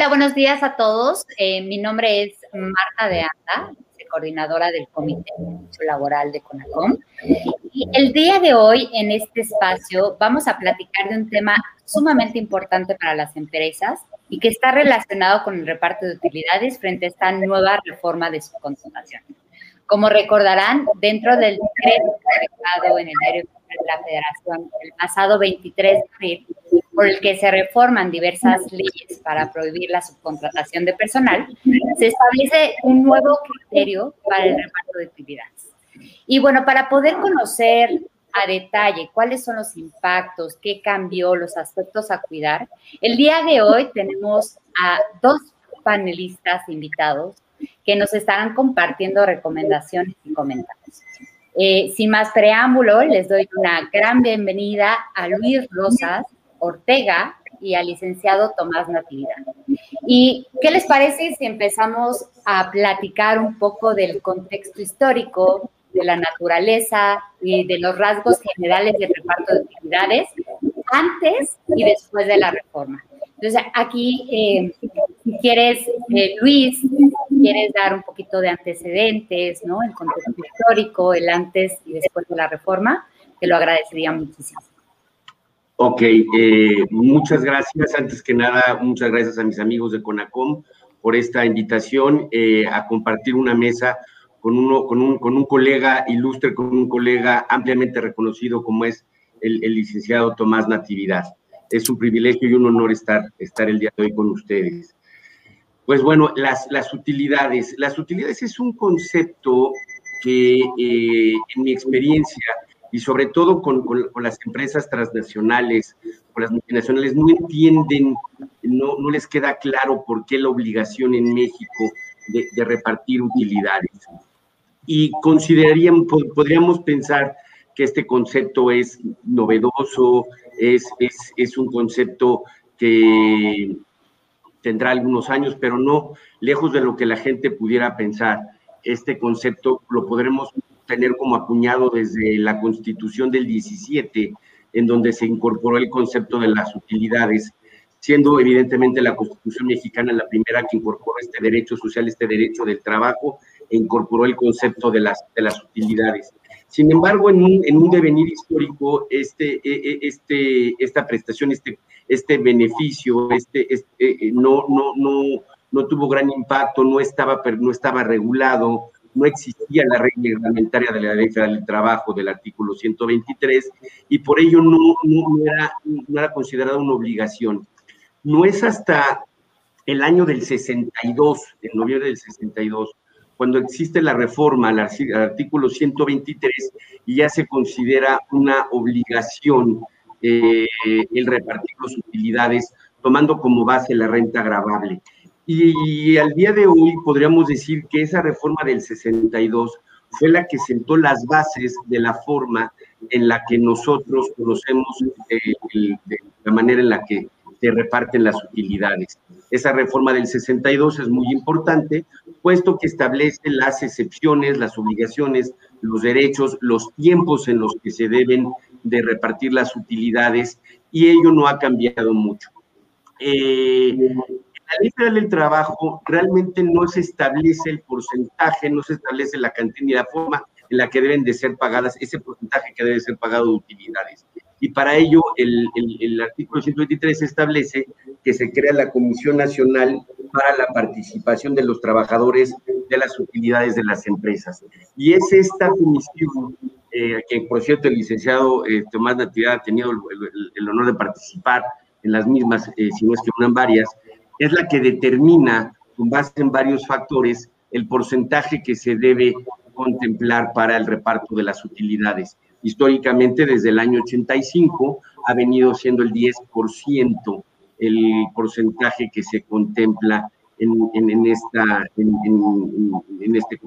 Hola, buenos días a todos. Eh, mi nombre es Marta de Anda, coordinadora del Comité Laboral de CONACOM. Y el día de hoy, en este espacio, vamos a platicar de un tema sumamente importante para las empresas y que está relacionado con el reparto de utilidades frente a esta nueva reforma de su subcontratación. Como recordarán, dentro del decreto publicado en el diario de la Federación el pasado 23 de abril, por el que se reforman diversas leyes para prohibir la subcontratación de personal, se establece un nuevo criterio para el reparto de actividades. Y bueno, para poder conocer a detalle cuáles son los impactos, qué cambió, los aspectos a cuidar, el día de hoy tenemos a dos panelistas invitados que nos estarán compartiendo recomendaciones y comentarios. Eh, sin más preámbulo, les doy una gran bienvenida a Luis Rosas, Ortega y al licenciado Tomás Natividad. ¿Y qué les parece si empezamos a platicar un poco del contexto histórico, de la naturaleza y de los rasgos generales del reparto de actividades antes y después de la reforma? Entonces, aquí, eh, si quieres, eh, Luis, quieres dar un poquito de antecedentes, ¿no? El contexto histórico, el antes y después de la reforma, te lo agradecería muchísimo. Ok, eh, muchas gracias. Antes que nada, muchas gracias a mis amigos de CONACOM por esta invitación eh, a compartir una mesa con, uno, con, un, con un colega ilustre, con un colega ampliamente reconocido como es el, licenciado Tomás Natividad. Es un privilegio y un honor estar, estar el día de hoy con ustedes. Pues bueno, las, utilidades. Las utilidades es un concepto que eh, en mi experiencia y sobre todo con, las empresas transnacionales, con las multinacionales, no entienden, no, les queda claro por qué la obligación en México de, repartir utilidades. Y consideraríamos, podríamos pensar que este concepto es novedoso, es un concepto que tendrá algunos años, pero no lejos de lo que la gente pudiera pensar. Este concepto lo podremos tener como acuñado desde la constitución del 17, en donde se incorporó el concepto de las utilidades, siendo evidentemente la constitución mexicana la primera que incorporó este derecho social, este derecho del trabajo, e incorporó el concepto de las, de las utilidades. Sin embargo, en un, en un devenir histórico, este, e, e, este, esta prestación, este, este beneficio, este, este no, no, no, no tuvo gran impacto, no estaba, no estaba regulado, no existía la regla reglamentaria de la Ley Federal del Trabajo del artículo 123 y por ello no, no, era, no era considerada una obligación. No es hasta el año del 62, en noviembre del 62, cuando existe la reforma al artículo 123 y ya se considera una obligación eh, el repartir las utilidades tomando como base la renta agravable. Y al día de hoy podríamos decir que esa reforma del 62 fue la que sentó las bases de la forma en la que nosotros conocemos eh, la manera en la que se reparten las utilidades. Esa reforma del 62 es muy importante, puesto que establece las excepciones, las obligaciones, los derechos, los tiempos en los que se deben de repartir las utilidades, y ello no ha cambiado mucho. Eh, la ley del trabajo realmente no se establece el porcentaje, no se establece la cantidad ni la forma en la que deben de ser pagadas, ese porcentaje que debe ser pagado de utilidades. Y para ello, el, el, artículo 123 establece que se crea la Comisión Nacional para la Participación de los Trabajadores de las Utilidades de las Empresas. Y es esta comisión, eh, que por cierto el licenciado eh, Tomás Natividad ha tenido el, honor de participar en las mismas, eh, si no es que unan varias, es la que determina, con base en varios factores, el porcentaje que se debe contemplar para el reparto de las utilidades. Históricamente, desde el año 85, ha venido siendo el 10% el porcentaje que se contempla en, este,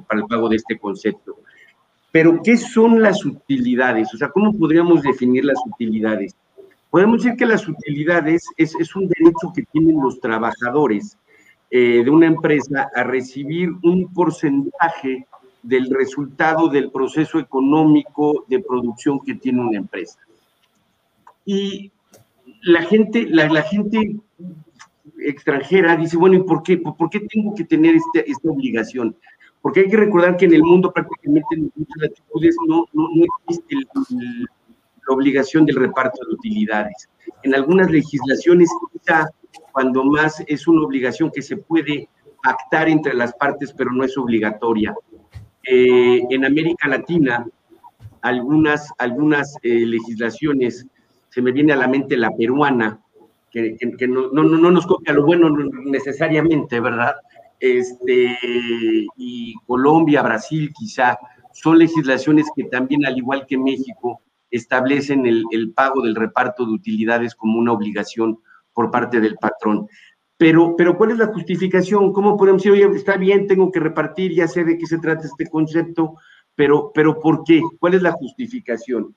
para el pago de este concepto. Pero, ¿qué son las utilidades? O sea, ¿cómo podríamos definir las utilidades? Podemos decir que las utilidades es, un derecho que tienen los trabajadores eh, de una empresa a recibir un porcentaje del resultado del proceso económico de producción que tiene una empresa. Y la gente, la, gente extranjera dice, bueno, ¿y por qué? ¿Por qué tengo que tener este, esta obligación? Porque hay que recordar que en el mundo prácticamente en muchas latitudes no, no, existe la obligación del reparto de utilidades. En algunas legislaciones, cuando más es una obligación que se puede pactar entre las partes, pero no es obligatoria. Eh, en América Latina, algunas, algunas eh, legislaciones, se me viene a la mente la peruana, que, no, no, no, nos copia lo bueno necesariamente, ¿verdad? Este, y Colombia, Brasil quizá, son legislaciones que también, al igual que México, establecen el, el pago del reparto de utilidades como una obligación por parte del patrón. Pero, pero ¿cuál es la justificación? ¿Cómo podemos decir, oye, está bien, tengo que repartir, ya sé de qué se trata este concepto, pero, pero ¿por qué? ¿Cuál es la justificación?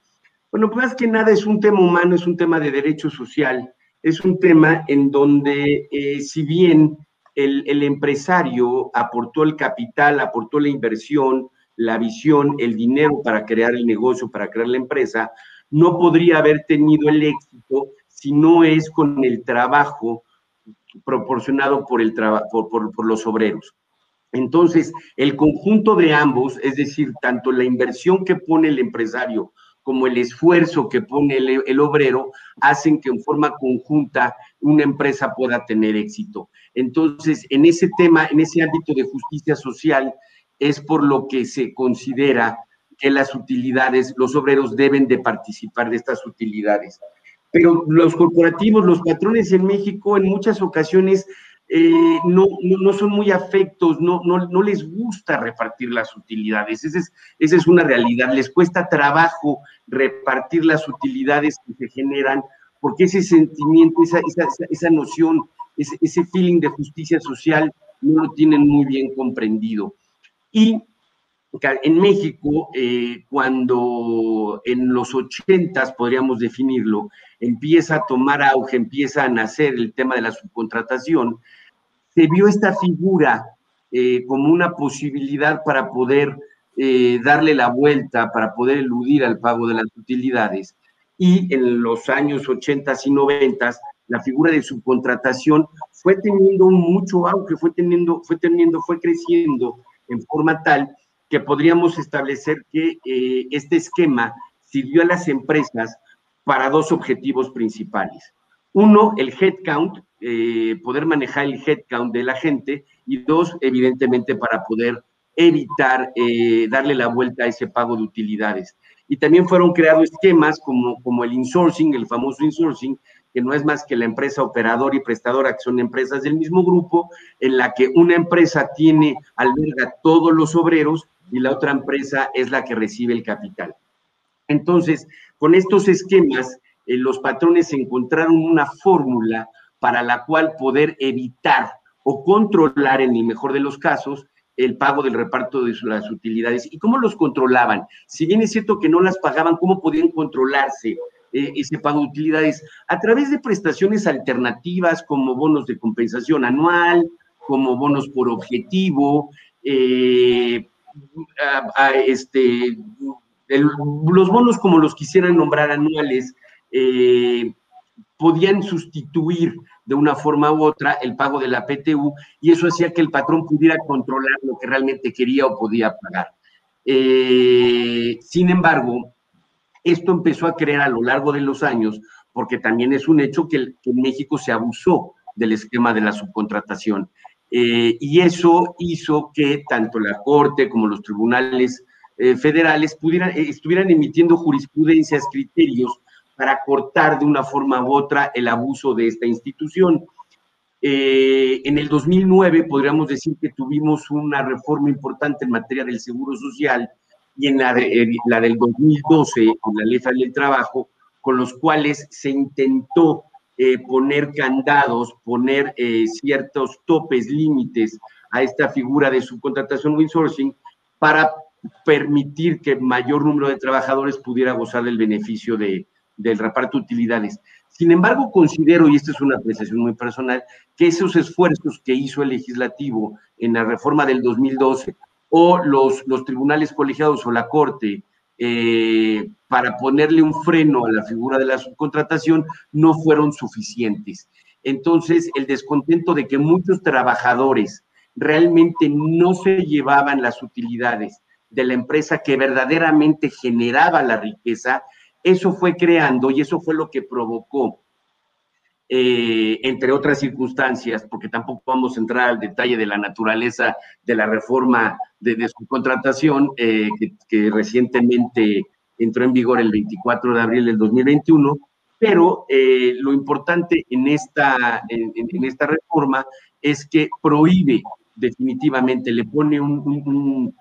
Bueno, pues más que nada es un tema humano, es un tema de derecho social, es un tema en donde eh, si bien el, el, empresario aportó el capital, aportó la inversión, la visión, el dinero para crear el negocio, para crear la empresa, no podría haber tenido el éxito si no es con el trabajo proporcionado por, el por, por, los obreros. Entonces, el conjunto de ambos, es decir, tanto la inversión que pone el empresario como el esfuerzo que pone el, el, obrero, hacen que en forma conjunta una empresa pueda tener éxito. Entonces, en ese tema, en ese ámbito de justicia social, es por lo que se considera que las utilidades, los obreros deben de participar de estas utilidades pero los corporativos, los patrones en México en muchas ocasiones eh, no, no, son muy afectos, no, no, no, les gusta repartir las utilidades. Esa es, esa es una realidad. Les cuesta trabajo repartir las utilidades que se generan porque ese sentimiento, esa, esa, esa noción, ese, ese feeling de justicia social no lo tienen muy bien comprendido. Y en México, eh, cuando en los ochentas, podríamos definirlo, empieza a tomar auge, empieza a nacer el tema de la subcontratación, se vio esta figura eh, como una posibilidad para poder eh, darle la vuelta, para poder eludir al pago de las utilidades. Y en los años 80 y 90, la figura de subcontratación fue teniendo mucho auge, fue teniendo, fue teniendo, fue creciendo en forma tal que podríamos establecer que eh, este esquema sirvió a las empresas para dos objetivos principales. Uno, el headcount, eh, poder manejar el headcount de la gente, y dos, evidentemente, para poder evitar eh, darle la vuelta a ese pago de utilidades. Y también fueron creados esquemas como, como el insourcing, el famoso insourcing, que no es más que la empresa operador y prestadora, que son empresas del mismo grupo, en la que una empresa tiene, alberga todos los obreros y la otra empresa es la que recibe el capital. Entonces, con estos esquemas, eh, los patrones encontraron una fórmula para la cual poder evitar o controlar, en el mejor de los casos, el pago del reparto de las utilidades. ¿Y cómo los controlaban? Si bien es cierto que no las pagaban, ¿cómo podían controlarse eh, ese pago de utilidades? A través de prestaciones alternativas como bonos de compensación anual, como bonos por objetivo, eh, este, los bonos como los quisieran nombrar anuales, eh, podían sustituir de una forma u otra el pago de la PTU y eso hacía que el patrón pudiera controlar lo que realmente quería o podía pagar. Eh, sin embargo, esto empezó a creer a lo largo de los años, porque también es un hecho que, que en México se abusó del esquema de la subcontratación. Eh, y eso hizo que tanto la Corte como los tribunales eh, federales pudieran, eh, estuvieran emitiendo jurisprudencias, criterios para cortar de una forma u otra el abuso de esta institución. en el 2009 podríamos decir que tuvimos una reforma importante en materia del seguro social y en la, la del 2012, con la ley del trabajo, con los cuales se intentó eh, poner candados, poner eh, ciertos topes, límites a esta figura de subcontratación o insourcing para permitir que mayor número de trabajadores pudiera gozar del beneficio de, del reparto de utilidades. Sin embargo, considero, y esta es una apreciación muy personal, que esos esfuerzos que hizo el legislativo en la reforma del 2012 o los, los tribunales colegiados o la Corte eh, para ponerle un freno a la figura de la subcontratación no fueron suficientes. entonces el descontento de que muchos trabajadores realmente no se llevaban las utilidades de la empresa que verdaderamente generaba la riqueza, eso fue creando y eso fue lo que provocó, eh, entre otras circunstancias, porque tampoco vamos a entrar al detalle de la naturaleza de la reforma de, su contratación, eh, que, recientemente entró en vigor el 24 de abril del 2021, pero eh, lo importante en esta, en, esta reforma es que prohíbe definitivamente, le pone un,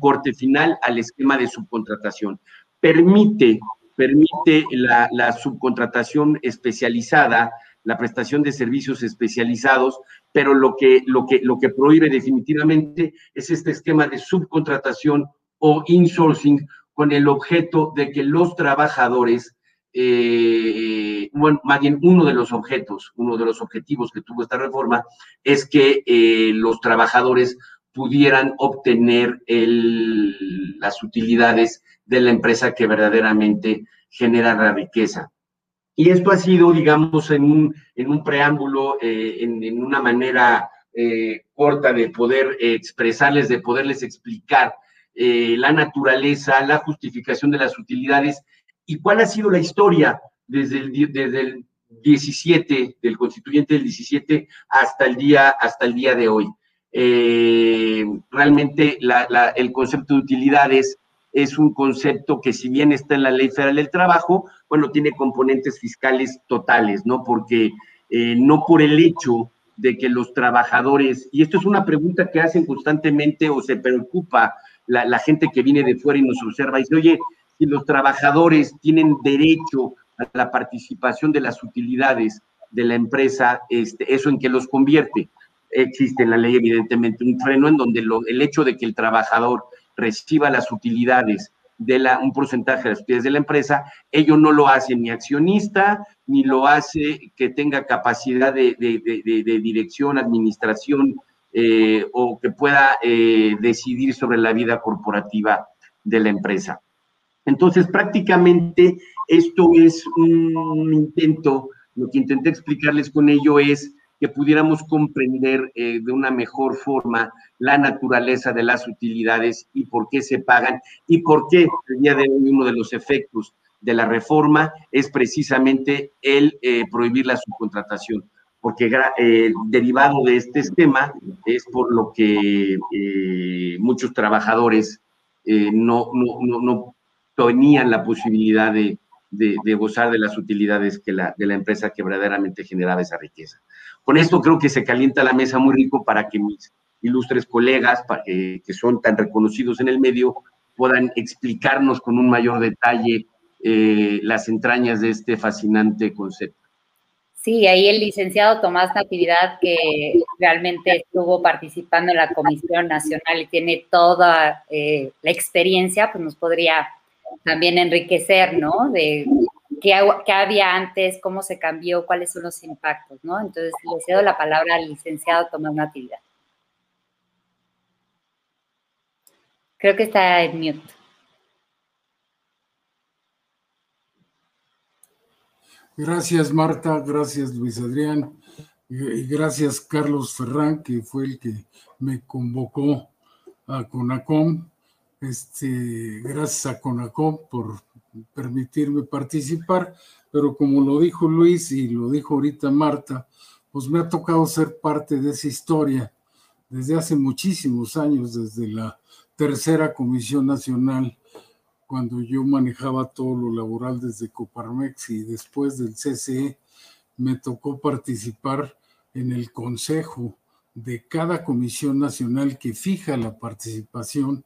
corte final al esquema de subcontratación. Permite, permite la, subcontratación especializada, la prestación de servicios especializados, pero lo que, lo, que, lo que prohíbe definitivamente es este esquema de subcontratación o insourcing con el objeto de que los trabajadores eh, bueno, más bien uno de los objetos, uno de los objetivos que tuvo esta reforma es que eh, los trabajadores pudieran obtener las utilidades de la empresa que verdaderamente genera la riqueza. Y esto ha sido, digamos, en un, en un preámbulo, eh, en, una manera corta de poder expresarles, de poderles explicar la naturaleza, la justificación de las utilidades y cuál ha sido la historia desde el, desde el 17, del constituyente del 17 hasta el día, hasta el día de hoy. Eh, realmente el concepto de utilidades es un concepto que si bien está en la Ley Federal del Trabajo, bueno, tiene componentes fiscales totales, ¿no? Porque eh, no por el hecho de que los trabajadores, y esto es una pregunta que hacen constantemente o se preocupa la, la gente que viene de fuera y nos observa y dice, oye, si los trabajadores tienen derecho a la participación de las utilidades de la empresa, este, ¿eso en qué los convierte? Existe en la ley, evidentemente, un freno en donde el hecho de que el trabajador reciba las utilidades de la, un porcentaje de las utilidades de la empresa, ello no lo hace ni accionista, ni lo hace que tenga capacidad de, dirección, administración eh, o que pueda eh, decidir sobre la vida corporativa de la empresa. Entonces, prácticamente esto es un intento, lo que intenté explicarles con ello es que pudiéramos comprender eh, de una mejor forma la naturaleza de las utilidades y por qué se pagan y por qué el día de hoy uno de los efectos de la reforma es precisamente el eh, prohibir la subcontratación, porque eh, derivado de este esquema es por lo que muchos trabajadores no, no, no, no tenían la posibilidad de, gozar de las utilidades que la, de la empresa que verdaderamente generaba esa riqueza. Con esto creo que se calienta la mesa muy rico para que mis ilustres colegas, que son tan reconocidos en el medio, puedan explicarnos con un mayor detalle eh, las entrañas de este fascinante concepto. Sí, ahí el licenciado Tomás Natividad, que realmente estuvo participando en la Comisión Nacional y tiene toda eh, la experiencia, pues nos podría también enriquecer, ¿no? De qué, había antes, cómo se cambió, cuáles son los impactos, ¿no? Entonces, le cedo la palabra al licenciado Tomás Natividad. Creo que está en mute. Gracias, Marta. Gracias, Luis Adrián. Y gracias, Carlos Ferrán, que fue el que me convocó a CONACOM este, gracias a CONACOM por permitirme participar, pero como lo dijo Luis y lo dijo ahorita Marta, pues me ha tocado ser parte de esa historia desde hace muchísimos años, desde la tercera Comisión Nacional, cuando yo manejaba todo lo laboral desde Coparmex y después del CCE, me tocó participar en el consejo de cada comisión nacional que fija la participación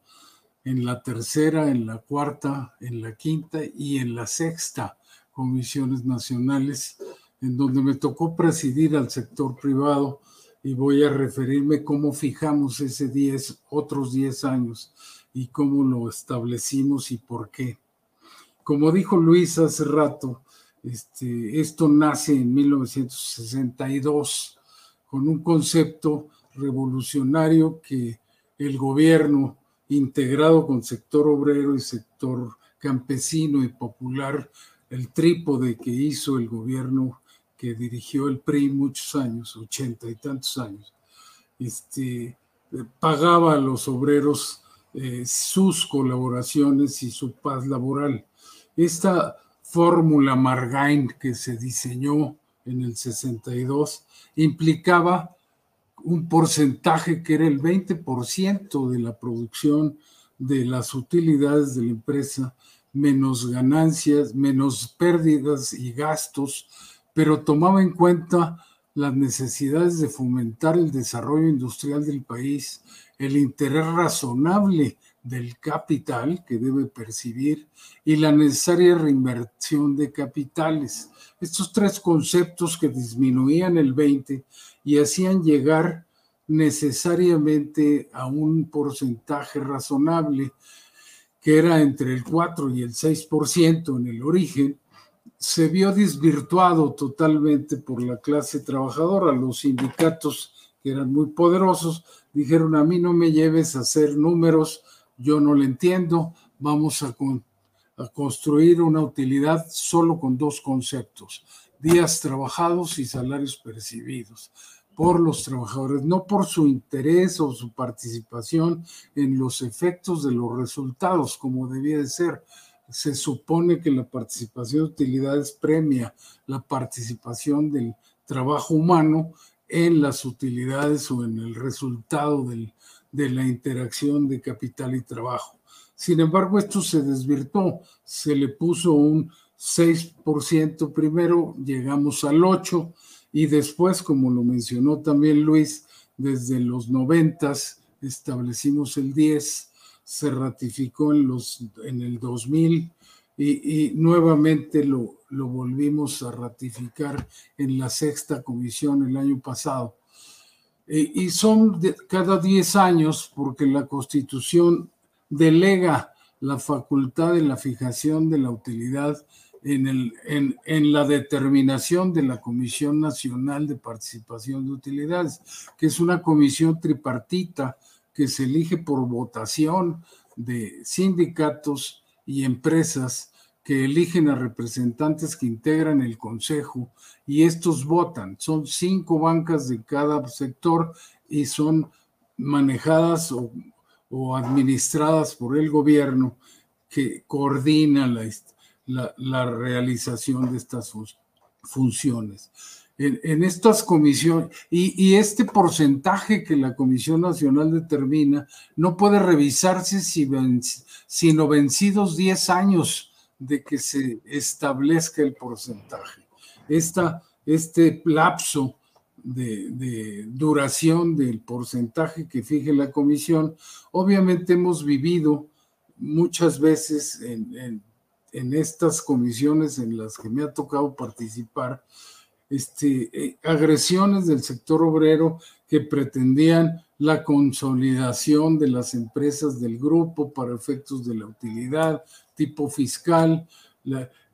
en la tercera, en la cuarta, en la quinta y en la sexta comisiones nacionales, en donde me tocó presidir al sector privado y voy a referirme cómo fijamos ese 10, otros 10 años y cómo lo establecimos y por qué. Como dijo Luis hace rato, este, esto nace en 1962 con un concepto revolucionario que el gobierno integrado con sector obrero y sector campesino y popular, el trípode que hizo el gobierno que dirigió el PRI muchos años, ochenta y tantos años, este, pagaba a los obreros eh, sus colaboraciones y su paz laboral. Esta fórmula Margain que se diseñó en el 62 implicaba un porcentaje que era el 20% de la producción de las utilidades de la empresa, menos ganancias, menos pérdidas y gastos, pero tomaba en cuenta las necesidades de fomentar el desarrollo industrial del país, el interés razonable del capital que debe percibir y la necesaria reinversión de capitales. Estos tres conceptos que disminuían el 20 y hacían llegar necesariamente a un porcentaje razonable que era entre el 4 y el 6% en el origen, se vio desvirtuado totalmente por la clase trabajadora. Los sindicatos, que eran muy poderosos, dijeron, a mí no me lleves a hacer números, yo no lo entiendo, vamos a, a construir una utilidad solo con dos conceptos, días trabajados y salarios percibidos por los trabajadores, no por su interés o su participación en los efectos de los resultados, como debía de ser. Se supone que la participación de utilidades premia la participación del trabajo humano en las utilidades o en el resultado del, de la interacción de capital y trabajo. Sin embargo, esto se desvirtó, se le puso un 6% primero, llegamos al 8% y después, como lo mencionó también Luis, desde los noventas establecimos el 10, se ratificó en, los, en el 2000 y, nuevamente lo, lo, volvimos a ratificar en la sexta comisión el año pasado. y son cada 10 años porque la constitución delega la facultad de la fijación de la utilidad en, el, en, en, la determinación de la Comisión Nacional de Participación de Utilidades, que es una comisión tripartita que se elige por votación de sindicatos y empresas que eligen a representantes que integran el Consejo y estos votan. Son cinco bancas de cada sector y son manejadas o, o administradas por el gobierno que coordina la, la, realización de estas funciones. En, estas comisiones, y, este porcentaje que la Comisión Nacional determina no puede revisarse si sino vencidos 10 años de que se establezca el porcentaje. Esta, este lapso de, duración del porcentaje que fije la comisión, obviamente hemos vivido muchas veces en estas comisiones en las que me ha tocado participar, este, eh, agresiones del sector obrero que pretendían la consolidación de las empresas del grupo para efectos de la utilidad, tipo fiscal,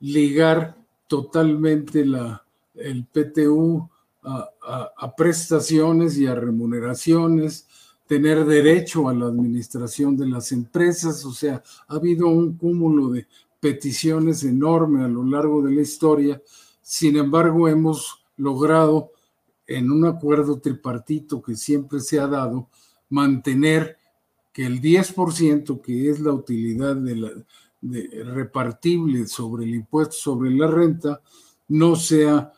ligar totalmente la, el PTU a prestaciones y a remuneraciones, tener derecho a la administración de las empresas, o sea, ha habido un cúmulo de peticiones enormes a lo largo de la historia. Sin embargo, hemos logrado en un acuerdo tripartito que siempre se ha dado, mantener que el 10% que es la utilidad de repartible sobre el impuesto sobre la renta no sea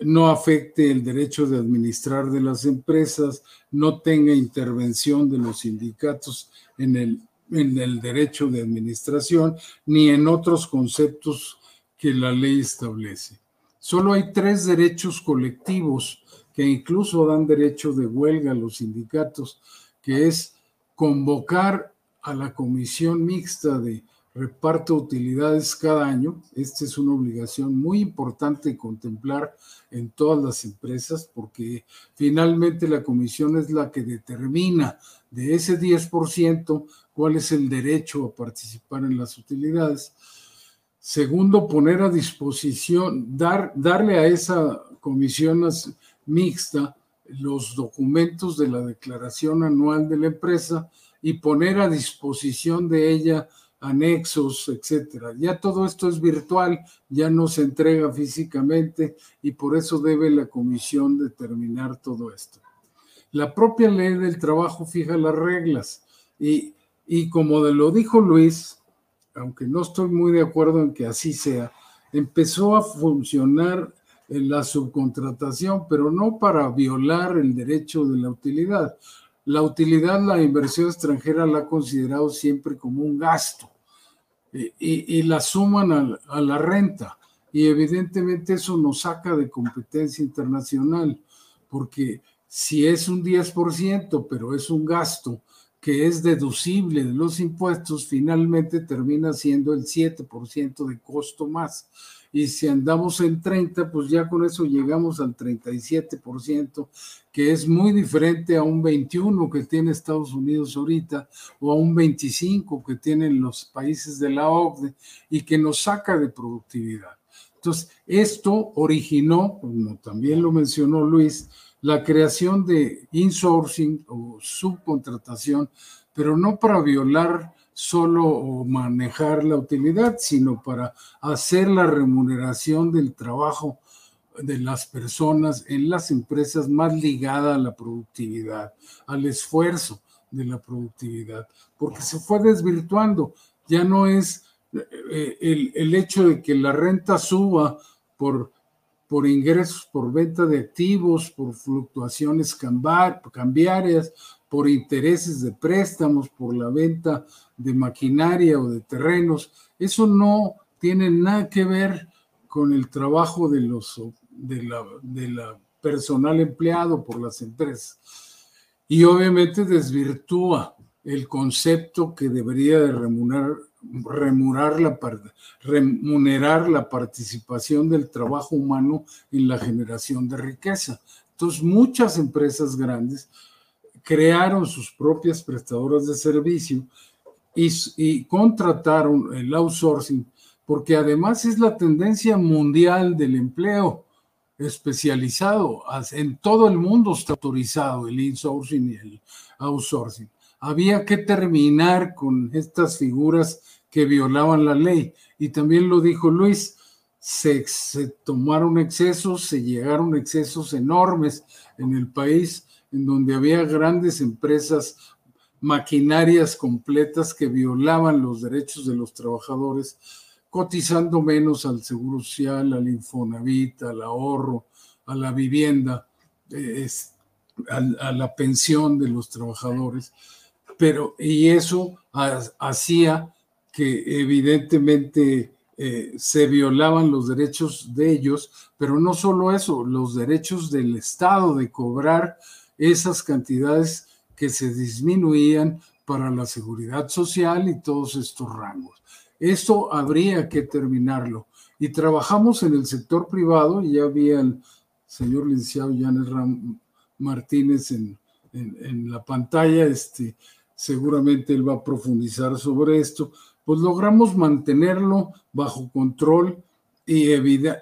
no afecte el derecho de administrar de las empresas, no tenga intervención de los sindicatos en el en el derecho de administración ni en otros conceptos que la ley establece. Solo hay tres derechos colectivos que incluso dan derecho de huelga a los sindicatos, que es convocar a la comisión mixta de reparto de utilidades cada año. Esta es una obligación muy importante contemplar en todas las empresas porque finalmente la comisión es la que determina de ese 10% cuál es el derecho a participar en las utilidades. Segundo, poner a disposición, dar, darle a esa comisión mixta los documentos de la declaración anual de la empresa y poner a disposición de ella anexos, etcétera. Ya todo esto es virtual, ya no se entrega físicamente y por eso debe la comisión determinar todo esto. La propia ley del trabajo fija las reglas y, y como lo dijo Luis, aunque no estoy muy de acuerdo en que así sea, empezó a funcionar en la subcontratación, pero no para violar el derecho de la utilidad. La utilidad, la inversión extranjera la ha considerado siempre como un gasto y, la suman a, a, la renta. Y evidentemente eso nos saca de competencia internacional, porque si es un 10%, pero es un gasto que es deducible de los impuestos, finalmente termina siendo el 7% de costo más y si andamos en 30, pues ya con eso llegamos al 37%, que es muy diferente a un 21 que tiene Estados Unidos ahorita o a un 25 que tienen los países de la OCDE y que nos saca de productividad. Entonces, esto originó, como también lo mencionó Luis, la creación de insourcing o subcontratación, pero no para violar solo manejar la utilidad, sino para hacer la remuneración del trabajo de las personas en las empresas más ligada a la productividad, al esfuerzo de la productividad, porque se fue desvirtuando. Ya no es eh, el, el hecho de que la renta suba por, por ingresos, por venta de activos, por fluctuaciones cambiarias, por intereses de préstamos, por la venta de maquinaria o de terrenos. Eso no tiene nada que ver con el trabajo de los de la, de la personal empleado por las empresas. Y obviamente desvirtúa el concepto que debería de remunerar, remunerar, la, remunerar la participación del trabajo humano en la generación de riqueza. Entonces, muchas empresas grandes crearon sus propias prestadoras de servicio y, contrataron el outsourcing, porque además es la tendencia mundial del empleo especializado. En todo el mundo está autorizado el insourcing y el outsourcing. Había que terminar con estas figuras que violaban la ley. Y también lo dijo Luis, se, tomaron excesos, se llegaron excesos enormes en el país en donde había grandes empresas, maquinarias completas que violaban los derechos de los trabajadores, cotizando menos al seguro social, al Infonavit, al ahorro, a la vivienda, a, la pensión de los trabajadores. Pero, y eso hacía que evidentemente eh, se violaban los derechos de ellos, pero no solo eso, los derechos del Estado de cobrar esas cantidades que se disminuían para la seguridad social y todos estos rangos. Esto habría que terminarlo. Y trabajamos en el sector privado, y ya había el señor licenciado Janet Ram Martínez en, en, la pantalla, este, seguramente él va a profundizar sobre esto, pues logramos mantenerlo bajo control y,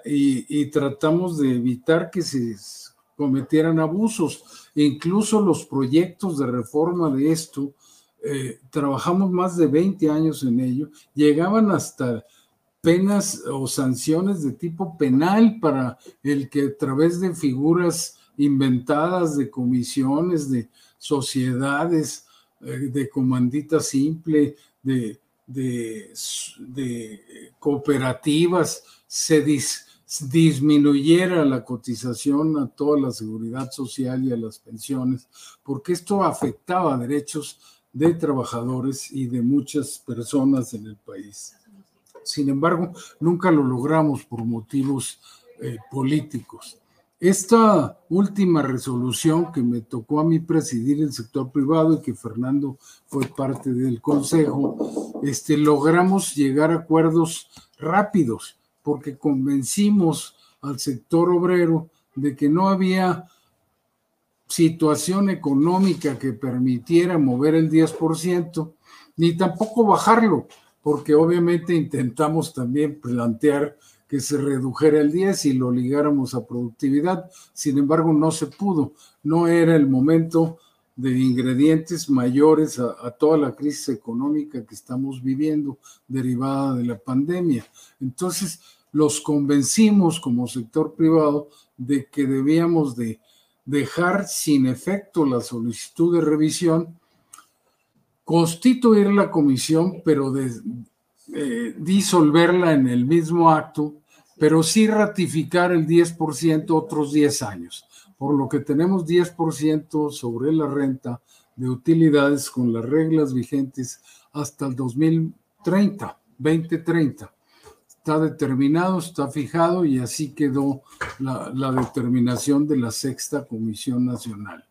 y, tratamos de evitar que se cometieran abusos. Incluso los proyectos de reforma de esto, eh, trabajamos más de 20 años en ello, llegaban hasta penas o sanciones de tipo penal para el que a través de figuras inventadas de comisiones, de sociedades, eh, de comandita simple, de, de, de cooperativas, se, dis, disminuyera la cotización a toda la seguridad social y a las pensiones, porque esto afectaba derechos de trabajadores y de muchas personas en el país. Sin embargo, nunca lo logramos por motivos eh, políticos. Esta última resolución que me tocó a mí presidir el sector privado y que Fernando fue parte del consejo, este, logramos llegar a acuerdos rápidos porque convencimos al sector obrero de que no había situación económica que permitiera mover el 10%, ni tampoco bajarlo, porque obviamente intentamos también plantear que se redujera el 10 y lo ligáramos a productividad. Sin embargo, no se pudo. No era el momento de ingredientes mayores a, toda la crisis económica que estamos viviendo derivada de la pandemia. Entonces, los convencimos como sector privado de que debíamos de dejar sin efecto la solicitud de revisión, constituir la comisión, pero de, eh, disolverla en el mismo acto, pero sí ratificar el 10% otros 10 años por lo que tenemos 10% sobre la renta de utilidades con las reglas vigentes hasta el 2030, 2030. Está determinado, está fijado y así quedó la, la determinación de la sexta Comisión Nacional.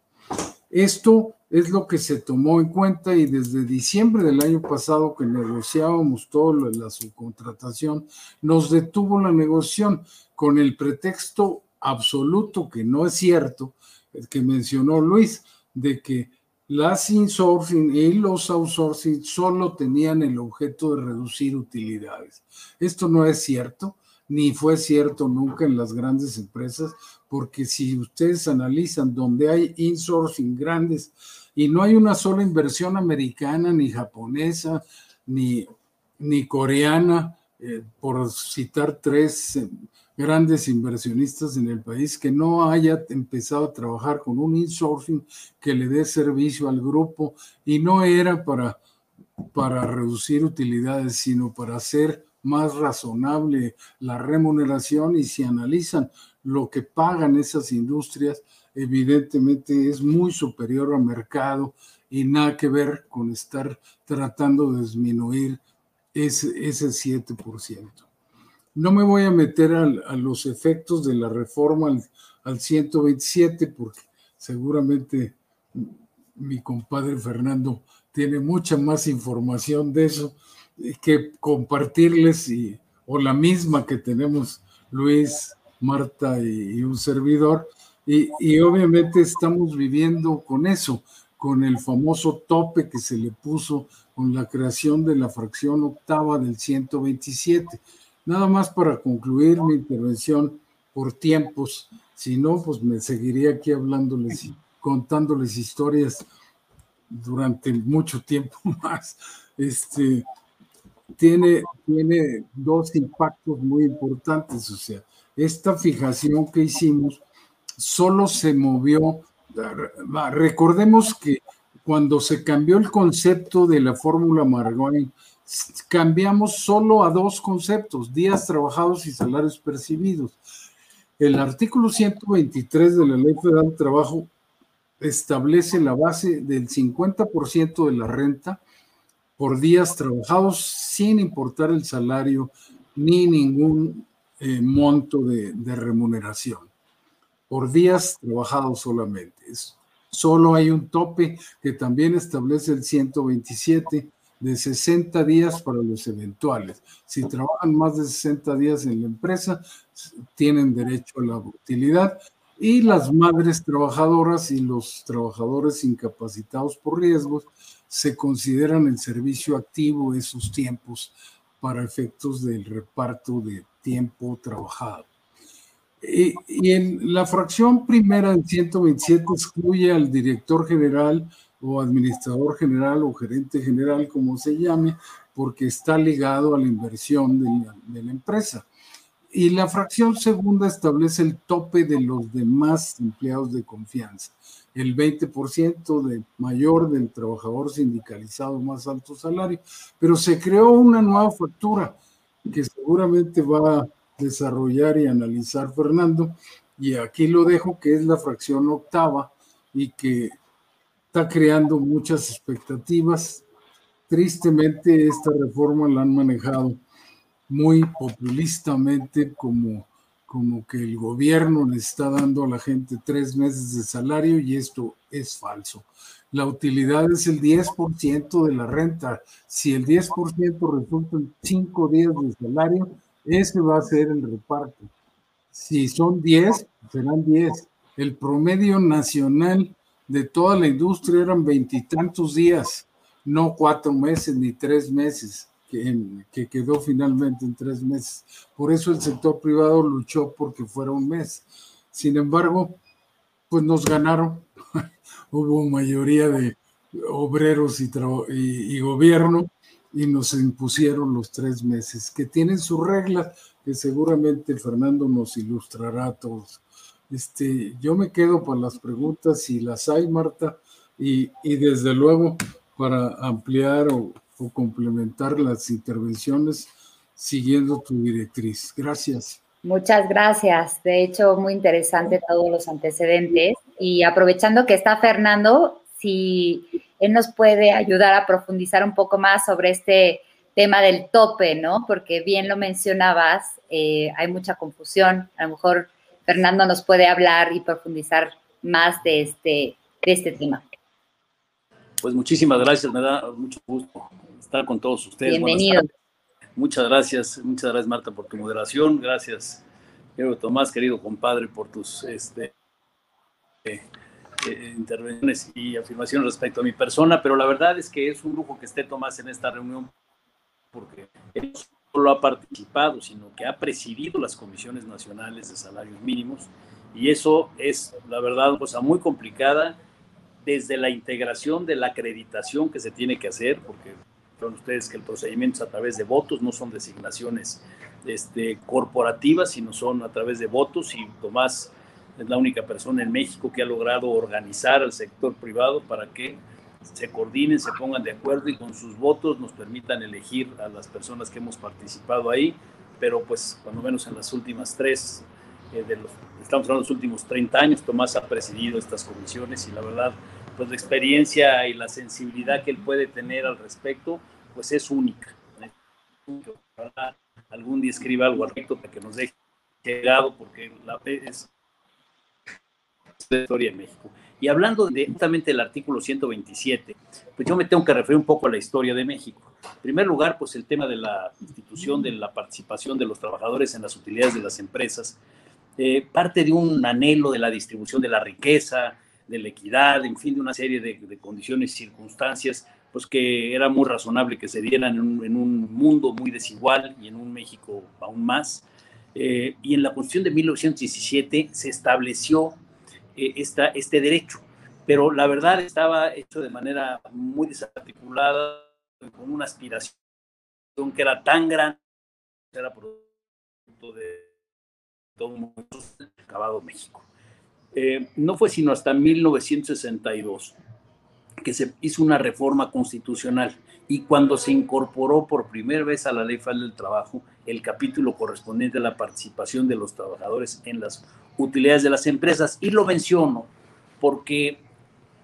Esto es lo que se tomó en cuenta y desde diciembre del año pasado que negociábamos todo la subcontratación, nos detuvo la negociación con el pretexto absoluto que no es cierto, que mencionó Luis, de que las insourcing y los outsourcing solo tenían el objeto de reducir utilidades. Esto no es cierto, ni fue cierto nunca en las grandes empresas, porque si ustedes analizan donde hay insourcing grandes y no hay una sola inversión americana, ni japonesa, ni, ni coreana, eh, por citar tres grandes inversionistas en el país que no haya empezado a trabajar con un insourcing que le dé servicio al grupo y no era para, para reducir utilidades, sino para hacer más razonable la remuneración y si analizan lo que pagan esas industrias, evidentemente es muy superior al mercado y nada que ver con estar tratando de disminuir ese, ese 7%. No me voy a meter a, los efectos de la reforma al, 127 porque seguramente mi compadre Fernando tiene mucha más información de eso que compartirles o la misma que tenemos Luis, Marta y, un servidor. Y, obviamente estamos viviendo con eso, con el famoso tope que se le puso con la creación de la fracción octava del 127. Nada más para concluir mi intervención por tiempos, si no, pues me seguiría aquí hablándoles y contándoles historias durante mucho tiempo más. Este tiene, tiene dos impactos muy importantes, o sea, esta fijación que hicimos solo se movió, recordemos que cuando se cambió el concepto de la fórmula Margolin cambiamos solo a dos conceptos, días trabajados y salarios percibidos. El artículo 123 de la Ley Federal de Trabajo establece la base del 50% de la renta por días trabajados sin importar el salario ni ningún eh, monto de, remuneración. Por días trabajados solamente. solo hay un tope que también establece el 127 de 60 días para los eventuales. Si trabajan más de 60 días en la empresa, tienen derecho a la utilidad y las madres trabajadoras y los trabajadores incapacitados por riesgos se consideran el servicio activo esos tiempos para efectos del reparto de tiempo trabajado. Y, y en la fracción primera del 127 excluye al director general, o administrador general o gerente general, como se llame, porque está ligado a la inversión de la, empresa. Y la fracción segunda establece el tope de los demás empleados de confianza, el 20% de mayor del trabajador sindicalizado más alto salario, pero se creó una nueva factura seguramente va a desarrollar y analizar Fernando, y aquí lo dejo, que es la fracción octava y que está creando muchas expectativas. Tristemente, esta reforma la han manejado muy populistamente como, como que el gobierno le está dando a la gente tres meses de salario y esto es falso. La utilidad es el 10% de la renta. Si el 10% resulta en cinco días de salario, ese va a ser el reparto. Si son 10, serán 10. El promedio nacional de toda la industria eran veintitantos días, no cuatro meses ni tres meses, que, que, quedó finalmente en tres meses. Por eso el sector privado luchó porque fuera un mes. Sin embargo, pues nos ganaron, hubo mayoría de obreros y, y, gobierno y nos impusieron los tres meses, que tienen sus reglas, que seguramente Fernando nos ilustrará a todos. Este, yo me quedo para las preguntas, si las hay, Marta, y, y desde luego para ampliar o, o complementar las intervenciones siguiendo tu directriz. Gracias. Muchas gracias. De hecho, muy interesante todos los antecedentes. Y aprovechando que está Fernando, si él nos puede ayudar a profundizar un poco más sobre este tema del tope, ¿no? Porque bien lo mencionabas, eh, hay mucha confusión. A lo mejor Fernando nos puede hablar y profundizar más de este, de este tema. Pues muchísimas gracias, me da mucho gusto estar con todos ustedes. Bienvenido. Muchas gracias, muchas gracias Marta por tu moderación, gracias querido Tomás, querido compadre, por tus este, eh, eh, intervenciones y afirmaciones respecto a mi persona, pero la verdad es que es un lujo que esté Tomás en esta reunión porque él no solo ha participado, sino que ha presidido las comisiones nacionales de salarios mínimos y eso es, la verdad, una cosa muy complicada desde la integración de la acreditación que se tiene que hacer, porque son ustedes que el procedimiento es a través de votos, no son designaciones este, corporativas, sino son a través de votos y Tomás es la única persona en México que ha logrado organizar al sector privado para que se coordinen, se pongan de acuerdo y con sus votos nos permitan elegir a las personas que hemos participado ahí, pero pues cuando menos en las últimas tres, eh, de los, estamos hablando de los últimos 30 años, Tomás ha presidido estas comisiones y la verdad pues la experiencia y la sensibilidad que él puede tener al respecto, pues es única. algún día escriba algo al respecto para que nos deje llegado, porque la es la historia de México. Y hablando directamente del artículo 127, pues yo me tengo que referir un poco a la historia de México. En primer lugar, pues el tema de la institución de la participación de los trabajadores en las utilidades de las empresas, eh, parte de un anhelo de la distribución de la riqueza, de la equidad, en fin, de una serie de, condiciones y circunstancias, pues que era muy razonable que se dieran en un, mundo muy desigual y en un México aún más. Eh, y en la Constitución de 1917 se estableció esta, este derecho, pero la verdad estaba hecho de manera muy desarticulada, con una aspiración que era tan grande, era producto de todo un acabado México. Eh, no fue sino hasta 1962 que se hizo una reforma constitucional y cuando se incorporó por primera vez a la Ley Federal del Trabajo el capítulo correspondiente a la participación de los trabajadores en las utilidades de las empresas. Y lo menciono porque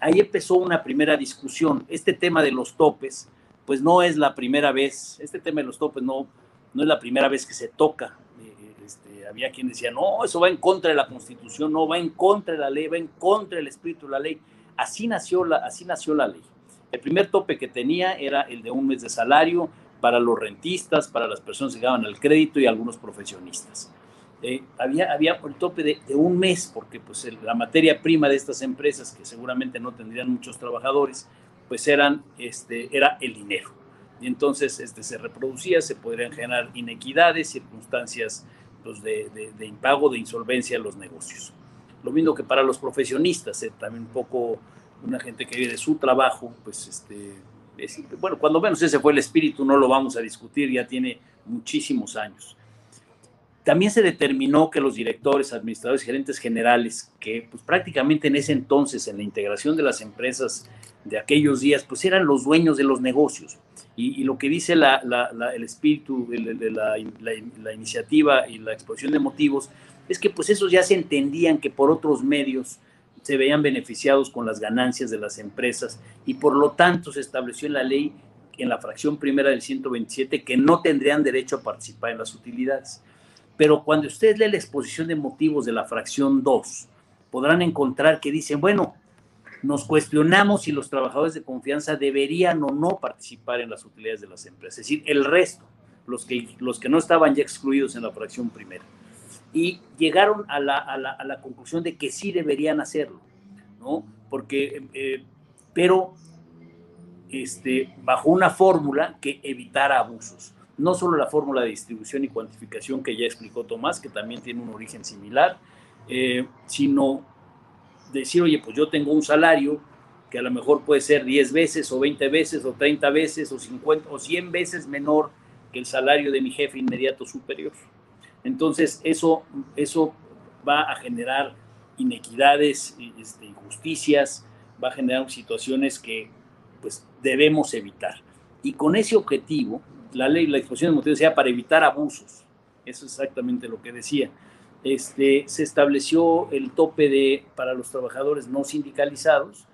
ahí empezó una primera discusión. Este tema de los topes, pues no es la primera vez, este tema de los topes no, no es la primera vez que se toca este, había quien decía, no, eso va en contra de la Constitución, no, va en contra de la ley, va en contra del espíritu de la ley. Así nació la, así nació la ley. El primer tope que tenía era el de un mes de salario para los rentistas, para las personas que daban el crédito y algunos profesionistas. Eh, había, había el tope de, un mes, porque pues la materia prima de estas empresas, que seguramente no tendrían muchos trabajadores, pues eran, este, era el dinero. Y entonces este, se reproducía, se podrían generar inequidades, circunstancias pues, de, de, impago, de insolvencia de los negocios. Lo mismo que para los profesionistas, eh, también un poco una gente que vive de su trabajo, pues este, bueno, cuando menos ese fue el espíritu, no lo vamos a discutir, ya tiene muchísimos años. También se determinó que los directores, administradores y gerentes generales, que pues, prácticamente en ese entonces, en la integración de las empresas de aquellos días, pues eran los dueños de los negocios. Y, lo que dice el espíritu de la, iniciativa y la exposición de motivos es que pues esos ya se entendían que por otros medios se veían beneficiados con las ganancias de las empresas y por lo tanto se estableció en la ley, en la fracción primera del 127, que no tendrían derecho a participar en las utilidades. Pero cuando ustedes leen la exposición de motivos de la fracción 2, podrán encontrar que dicen, bueno, nos cuestionamos si los trabajadores de confianza deberían o no participar en las utilidades de las empresas, es decir, el resto, los que, los que no estaban ya excluidos en la fracción primera. Y llegaron a la, a la, a la conclusión de que sí deberían hacerlo, ¿no? Porque, eh, pero este, bajo una fórmula que evitara abusos. No solo la fórmula de distribución y cuantificación que ya explicó Tomás, que también tiene un origen similar, eh, sino decir, oye, pues yo tengo un salario que a lo mejor puede ser 10 veces o 20 veces o 30 veces o 50 o 100 veces menor que el salario de mi jefe inmediato superior. Entonces, eso, eso va a generar inequidades, este, injusticias, va a generar situaciones que pues, debemos evitar. Y con ese objetivo, la ley, la disposición de motivos decía para evitar abusos. Eso es exactamente lo que decía. Este, se estableció el tope de, para los trabajadores no sindicalizados,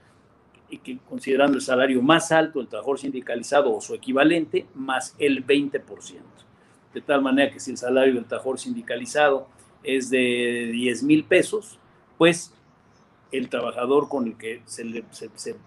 y que considerando el salario más alto del trabajador sindicalizado o su equivalente, más el 20%. De tal manera que si el salario del trabajador sindicalizado es de 10 mil pesos, pues el trabajador con el que se le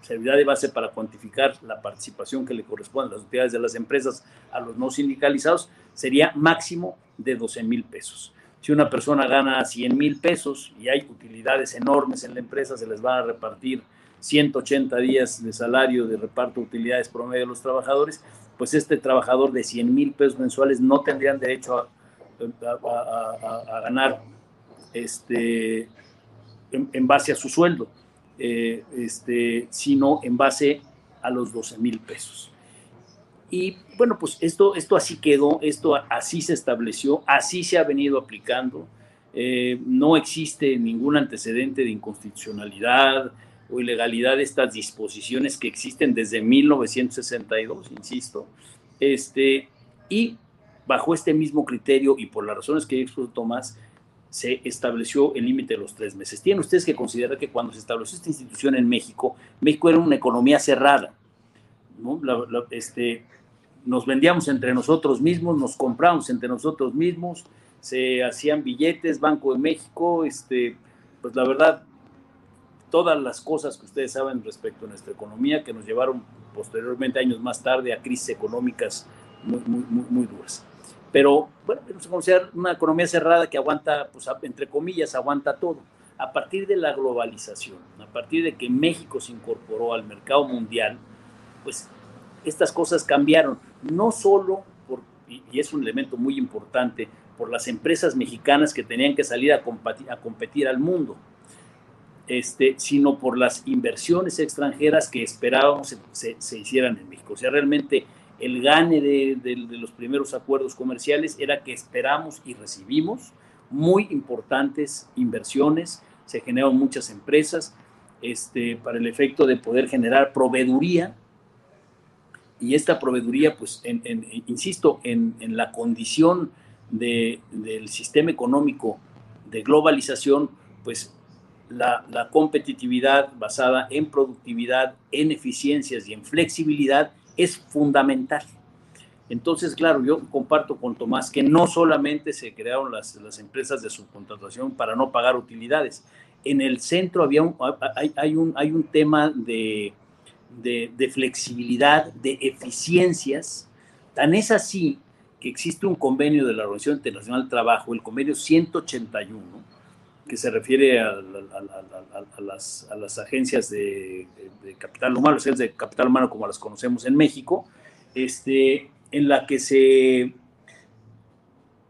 servirá de base para cuantificar la participación que le corresponde a las utilidades de las empresas a los no sindicalizados sería máximo de 12 mil pesos. Si una persona gana 100 mil pesos y hay utilidades enormes en la empresa, se les van a repartir 180 días de salario de reparto de utilidades promedio de los trabajadores, pues este trabajador de 100 mil pesos mensuales no tendrían derecho a, a ganar este, en, base a su sueldo, eh, este, sino en base a los 12 mil pesos. Y bueno, pues esto, esto así quedó, esto así se estableció, así se ha venido aplicando. Eh, no existe ningún antecedente de inconstitucionalidad o ilegalidad de estas disposiciones que existen desde 1962, insisto. Este, y bajo este mismo criterio y por las razones que dijo Tomás, se estableció el límite de los tres meses. Tienen ustedes que considerar que cuando se estableció esta institución en México, México era una economía cerrada. este, nos vendíamos entre nosotros mismos, nos compramos entre nosotros mismos, se hacían billetes, Banco de México, este, pues la verdad, todas las cosas que ustedes saben respecto a nuestra economía que nos llevaron posteriormente, años más tarde, a crisis económicas muy, muy, muy, muy duras. Pero bueno, se considera una economía cerrada que aguanta, pues entre comillas, aguanta todo. A partir de la globalización, a partir de que México se incorporó al mercado mundial, pues estas cosas cambiaron. No solo, por, y es un elemento muy importante, por las empresas mexicanas que tenían que salir a competir, a competir al mundo, este, sino por las inversiones extranjeras que esperábamos se, se, se hicieran en México. O sea, realmente el gane de, los primeros acuerdos comerciales era que esperamos y recibimos muy importantes inversiones, se generaron muchas empresas este, para el efecto de poder generar proveeduría. Y esta proveeduría, pues, insisto, en, la condición del sistema económico de globalización, pues la, la, competitividad basada en productividad, en eficiencias y en flexibilidad es fundamental. Entonces, claro, yo comparto con Tomás que no solamente se crearon las, las empresas de subcontratación para no pagar utilidades. En el centro había un, hay, hay, un, hay un tema de, de, de flexibilidad, de eficiencias. Tan es así que existe un convenio de la Organización Internacional del Trabajo, el convenio 181, que se refiere a, las, agencias de, capital humano, las de capital humano como las conocemos en México, este, en la que se...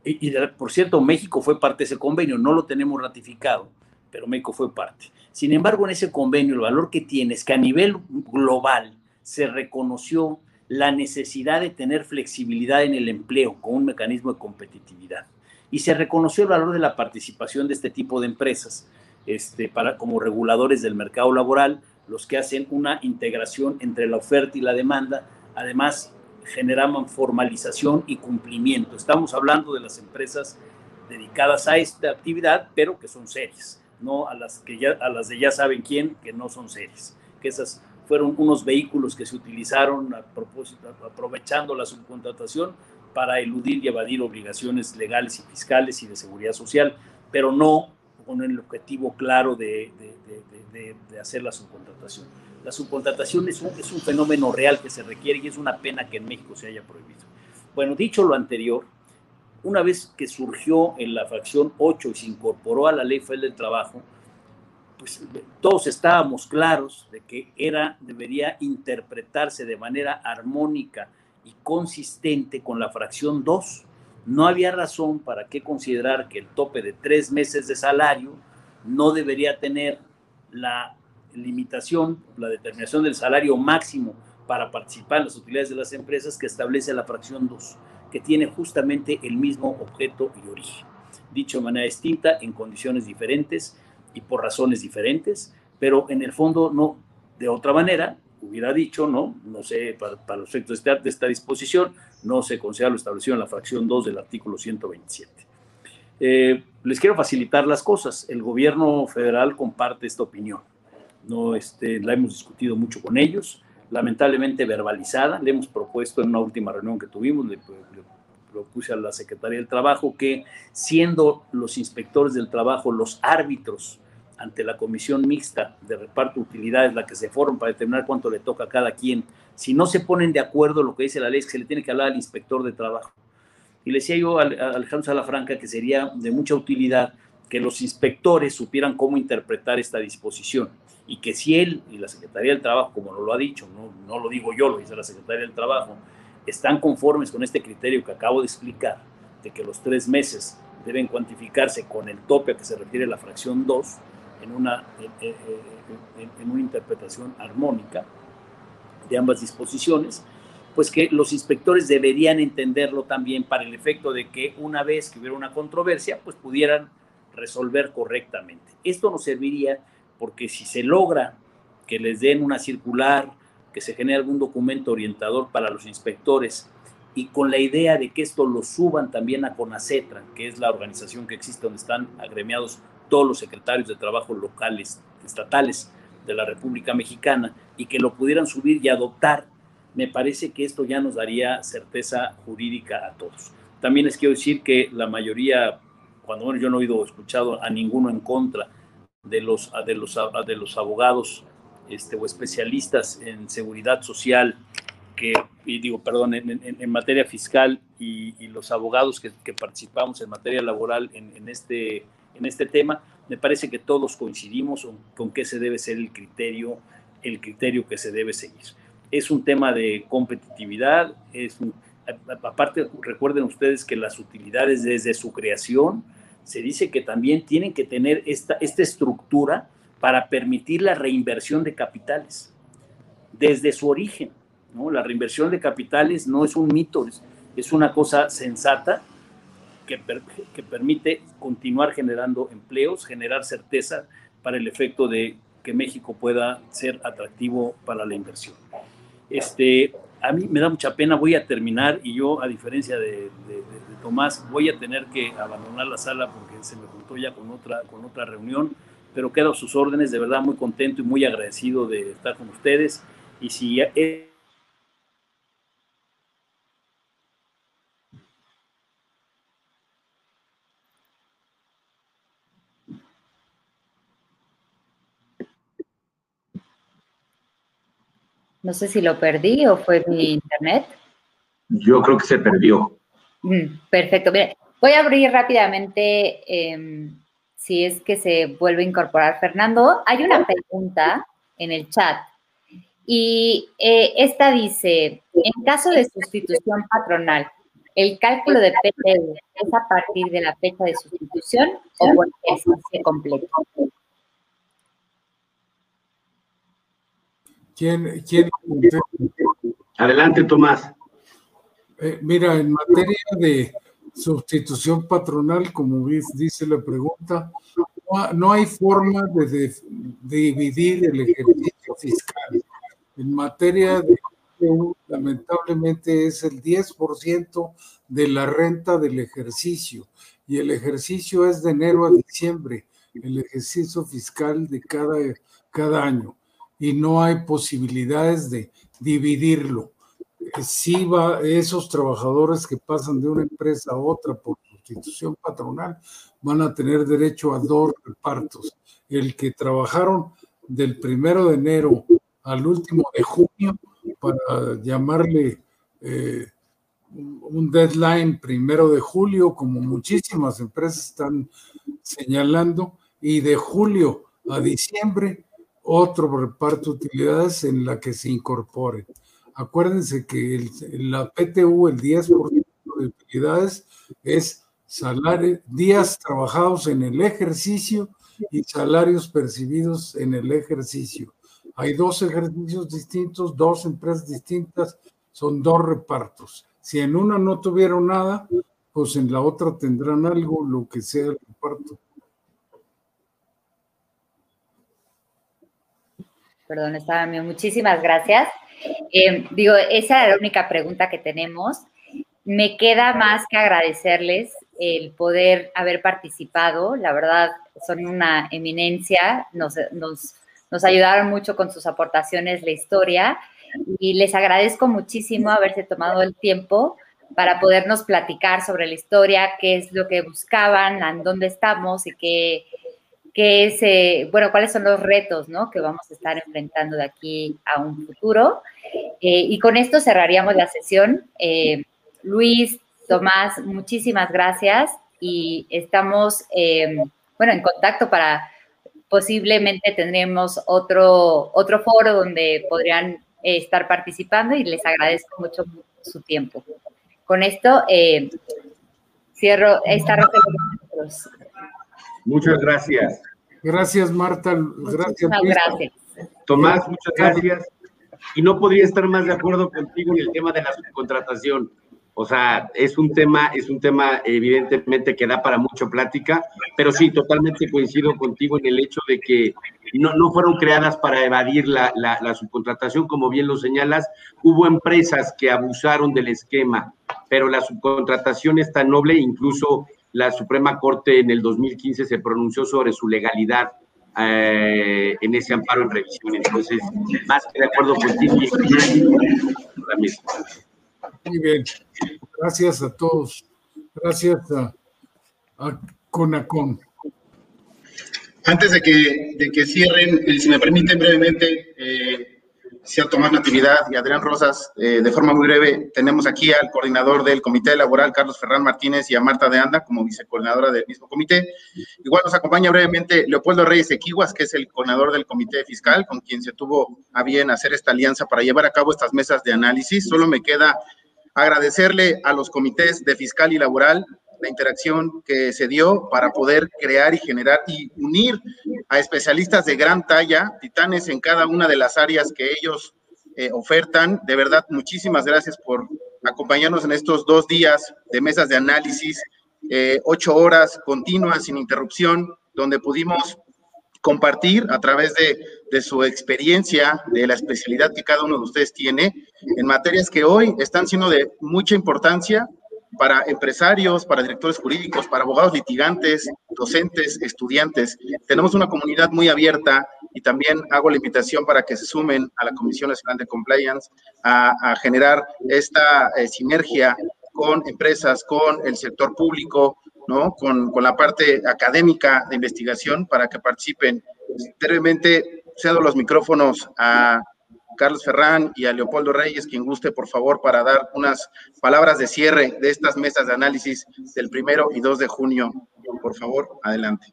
Y, por cierto, México fue parte de ese convenio, no lo tenemos ratificado, pero México fue parte. Sin embargo, en ese convenio el valor que tiene es que a nivel global se reconoció la necesidad de tener flexibilidad en el empleo con un mecanismo de competitividad y se reconoció el valor de la participación de este tipo de empresas este, para, como reguladores del mercado laboral, los que hacen una integración entre la oferta y la demanda, además generaban formalización y cumplimiento. Estamos hablando de las empresas dedicadas a esta actividad, pero que son serias, no a las que ya a las de ya saben quién, que no son serias, que esas fueron unos vehículos que se utilizaron a propósito, aprovechando la subcontratación para eludir y evadir obligaciones legales y fiscales y de seguridad social, pero no con el objetivo claro de, hacer la subcontratación. La subcontratación es un, es un fenómeno real que se requiere y es una pena que en México se haya prohibido. Bueno, dicho lo anterior, una vez que surgió en la fracción 8 y se incorporó a la Ley Federal del Trabajo, pues todos estábamos claros de que era, debería interpretarse de manera armónica y consistente con la fracción 2. No había razón para qué considerar que el tope de tres meses de salario no debería tener la limitación, la determinación del salario máximo para participar en las utilidades de las empresas que establece la fracción 2, que tiene justamente el mismo objeto y origen. Dicho de manera distinta, en condiciones diferentes y por razones diferentes, pero en el fondo no, de otra manera, hubiera dicho, ¿no? No sé, para, los efectos de esta, disposición, no se considera lo establecido en la fracción 2 del artículo 127. Eh, les quiero facilitar las cosas. El gobierno federal comparte esta opinión. No, este, la hemos discutido mucho con ellos, lamentablemente verbalizada. Le hemos propuesto en una última reunión que tuvimos, le, le propuse a la Secretaría del Trabajo que siendo los inspectores del trabajo los árbitros ante la comisión mixta de reparto de utilidades, la que se forma para determinar cuánto le toca a cada quien, si no se ponen de acuerdo lo que dice la ley, es que se le tiene que hablar al inspector de trabajo. Y le decía yo a Alejandro Salafranca que sería de mucha utilidad que los inspectores supieran cómo interpretar esta disposición y que si él y la Secretaría del Trabajo, como lo ha dicho, no, no lo digo yo, lo dice la Secretaría del Trabajo, están conformes con este criterio que acabo de explicar, de que los tres meses deben cuantificarse con el tope a que se refiere la fracción 2, en una, en, una interpretación armónica de ambas disposiciones, pues que los inspectores deberían entenderlo también para el efecto de que una vez que hubiera una controversia, pues pudieran resolver correctamente. Esto nos serviría porque si se logra que les den una circular, que se genere algún documento orientador para los inspectores y con la idea de que esto lo suban también a CONACETRA, que es la organización que existe donde están agremiados todos los secretarios de trabajo locales, estatales de la República Mexicana y que lo pudieran subir y adoptar, me parece que esto ya nos daría certeza jurídica a todos. También les quiero decir que la mayoría, cuando bueno, yo no he oído escuchado a ninguno en contra de los, de los, de los abogados este, o especialistas en seguridad social, que, y digo, perdón, en, materia fiscal y, los abogados que, participamos en materia laboral en, en este en este tema, me parece que todos coincidimos con qué se debe ser el criterio, el criterio que se debe seguir. Es un tema de competitividad, es aparte recuerden ustedes que las utilidades desde su creación se dice que también tienen que tener esta, esta estructura para permitir la reinversión de capitales desde su origen. ¿no? La reinversión de capitales no es un mito, es una cosa sensata que, permite continuar generando empleos, generar certeza para el efecto de que México pueda ser atractivo para la inversión. Este, a mí me da mucha pena, voy a terminar y yo, a diferencia de, Tomás, voy a tener que abandonar la sala porque se me juntó ya con otra, con otra reunión, pero quedo a sus órdenes, de verdad muy contento y muy agradecido de estar con ustedes. Y si No sé si lo perdí o fue mi internet. Yo creo que se perdió. Mm, perfecto. voy a abrir rápidamente em, si es que se vuelve a incorporar Fernando. Hay una pregunta en el chat y eh, esta dice, en caso de sustitución patronal, ¿el cálculo de PTU es a partir de la fecha de sustitución o por el completo? ¿Quién, Adelante, Tomás. Eh, mira, en materia de sustitución patronal, como dice la pregunta, no, hay forma de, dividir el ejercicio fiscal. En materia de lamentablemente es el 10% de la renta del ejercicio y el ejercicio es de enero a diciembre, el ejercicio fiscal de cada, cada año y no hay posibilidades de dividirlo. Si va, esos trabajadores que pasan de una empresa a otra por sustitución patronal van a tener derecho a dos repartos. El que trabajaron del primero de enero al último de junio para llamarle eh, un deadline primero de julio, como muchísimas empresas están señalando, y de julio a diciembre otro reparto de utilidades en la que se incorpore. Acuérdense que la PTU, el 10% de utilidades, es salario, días trabajados en el ejercicio y salarios percibidos en el ejercicio. Hay dos ejercicios distintos, dos empresas distintas, son dos repartos. Si en una no tuvieron nada, pues en la otra tendrán algo, lo que sea el reparto. Perdón, estaba mío. Muchísimas gracias. Eh, digo, esa era la única pregunta que tenemos. Me queda más que agradecerles el poder haber participado. La verdad, son una eminencia. Nos, nos, ayudaron mucho con sus aportaciones, la historia. Y les agradezco muchísimo haberse tomado el tiempo para podernos platicar sobre la historia, qué es lo que buscaban, en dónde estamos y qué, qué es, eh, bueno, cuáles son los retos ¿no? que vamos a estar enfrentando de aquí a un futuro. Eh, y con esto cerraríamos la sesión. Eh, Luis, Tomás, muchísimas gracias y estamos, bueno, en contacto para posiblemente tendremos otro, otro foro donde podrían estar participando y les agradezco mucho su tiempo. Con esto eh, cierro esta reflexión. Muchas gracias. Gracias, Marta. Gracias. gracias. Tomás, muchas gracias. Y no podría estar más de acuerdo contigo en el tema de la subcontratación. O sea, es un tema, es un tema evidentemente que da para mucha plática, pero sí, totalmente coincido contigo en el hecho de que no, no fueron creadas para evadir la, la, subcontratación, como bien lo señalas. Hubo empresas que abusaron del esquema, pero la subcontratación es tan noble, incluso la Suprema Corte en el 2015 se pronunció sobre su legalidad eh, en ese amparo en revisión. Entonces, más que de acuerdo contigo. Muy bien. Gracias a todos. Gracias a, Conacon. Antes de que, de que cierren, eh, si me permiten brevemente, eh, sea Tomás Natividad y Adrián Rosas, eh, de forma muy breve, tenemos aquí al coordinador del Comité Laboral, Carlos Ferran Martínez, y a Marta de Anda como vicecoordinadora del mismo comité. Igual nos acompaña brevemente Leopoldo Reyes Equiguas, que es el coordinador del Comité Fiscal, con quien se tuvo a bien hacer esta alianza para llevar a cabo estas mesas de análisis. Solo me queda agradecerle a los comités de fiscal y laboral la interacción que se dio para poder crear y generar y unir a especialistas de gran talla, titanes en cada una de las áreas que ellos eh, ofertan. De verdad, muchísimas gracias por acompañarnos en estos dos días de mesas de análisis, eh, ocho horas continuas sin interrupción, donde pudimos compartir a través de, de, su experiencia, de la especialidad que cada uno de ustedes tiene en materias que hoy están siendo de mucha importancia para empresarios, para directores jurídicos, para abogados litigantes, docentes, estudiantes. Tenemos una comunidad muy abierta y también hago la invitación para que se sumen a la Comisión Nacional de Compliance a, generar esta eh, sinergia con empresas, con el sector público, ¿no? Con, con, la parte académica de investigación para que participen. Brevemente cedo los micrófonos a Carlos Ferrán y a Leopoldo Reyes, quien guste, por favor, para dar unas palabras de cierre de estas mesas de análisis del primero y 2 de junio. Por favor, adelante.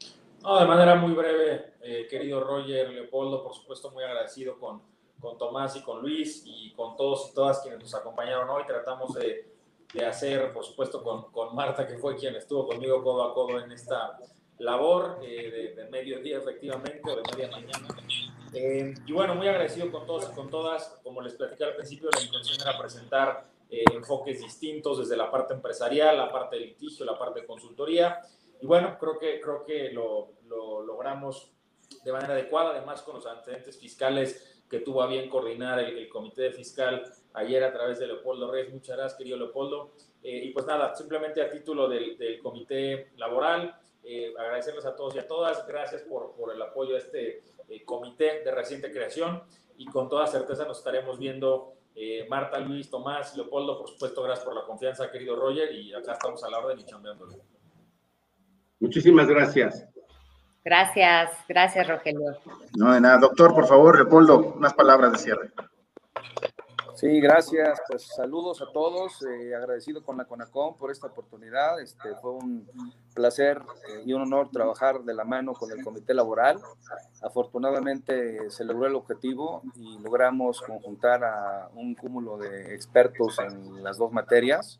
de manera muy breve, eh, querido Roger, Leopoldo, por supuesto, muy agradecido con, con Tomás y con Luis y con todos y todas quienes nos acompañaron hoy. Tratamos de, de hacer, por supuesto, con, con, Marta, que fue quien estuvo conmigo codo a codo en esta labor eh, de, de mediodía, efectivamente, o de media mañana. Eh, y bueno, muy agradecido con todos y con todas. Como les platicé al principio, la intención era presentar eh, enfoques distintos desde la parte empresarial, la parte de litigio, la parte de consultoría. Y bueno, creo que, creo que lo, lo logramos de manera adecuada, además con los antecedentes fiscales que tuvo a bien coordinar el, comité de fiscal ayer a través de Leopoldo Reyes. Muchas gracias, querido Leopoldo. Eh, y pues nada, simplemente a título del, del comité laboral, agradecerles a todos y a todas. Gracias por, por el apoyo a este eh, comité de reciente creación y con toda certeza nos estaremos viendo eh, Marta, Luis, Tomás, Leopoldo, por supuesto, gracias por la confianza, querido Roger, y acá estamos a la orden y chambeándolo. Muchísimas gracias. Gracias, gracias, Rogelio. No, de nada. Doctor, por favor, Leopoldo, unas palabras de cierre. Sí, gracias. Pues saludos a todos. Eh, agradecido con la CONACOM por esta oportunidad. Este, fue un placer eh, y un honor trabajar de la mano con el comité laboral. Afortunadamente se logró el objetivo y logramos conjuntar a un cúmulo de expertos en las dos materias.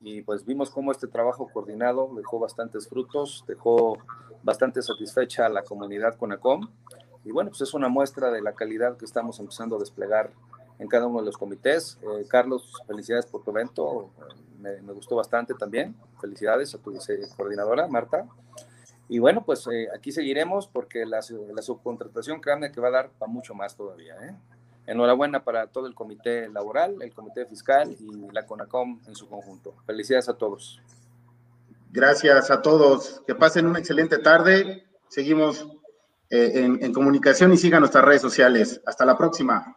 y pues vimos cómo este trabajo coordinado dejó bastantes frutos, dejó bastante satisfecha a la comunidad CONACOM y bueno, pues es una muestra de la calidad que estamos empezando a desplegar en cada uno de los comités. Eh, Carlos, felicidades por tu evento, me, gustó bastante también. Felicidades a tu coordinadora, Marta. Y bueno, pues eh, aquí seguiremos porque la, subcontratación, créanme que va a dar para mucho más todavía. ¿eh? Enhorabuena para todo el comité laboral, el comité fiscal y la CONACOM en su conjunto. Felicidades a todos. Gracias a todos. Que pasen una excelente tarde. Seguimos en, en comunicación y sigan nuestras redes sociales. Hasta la próxima.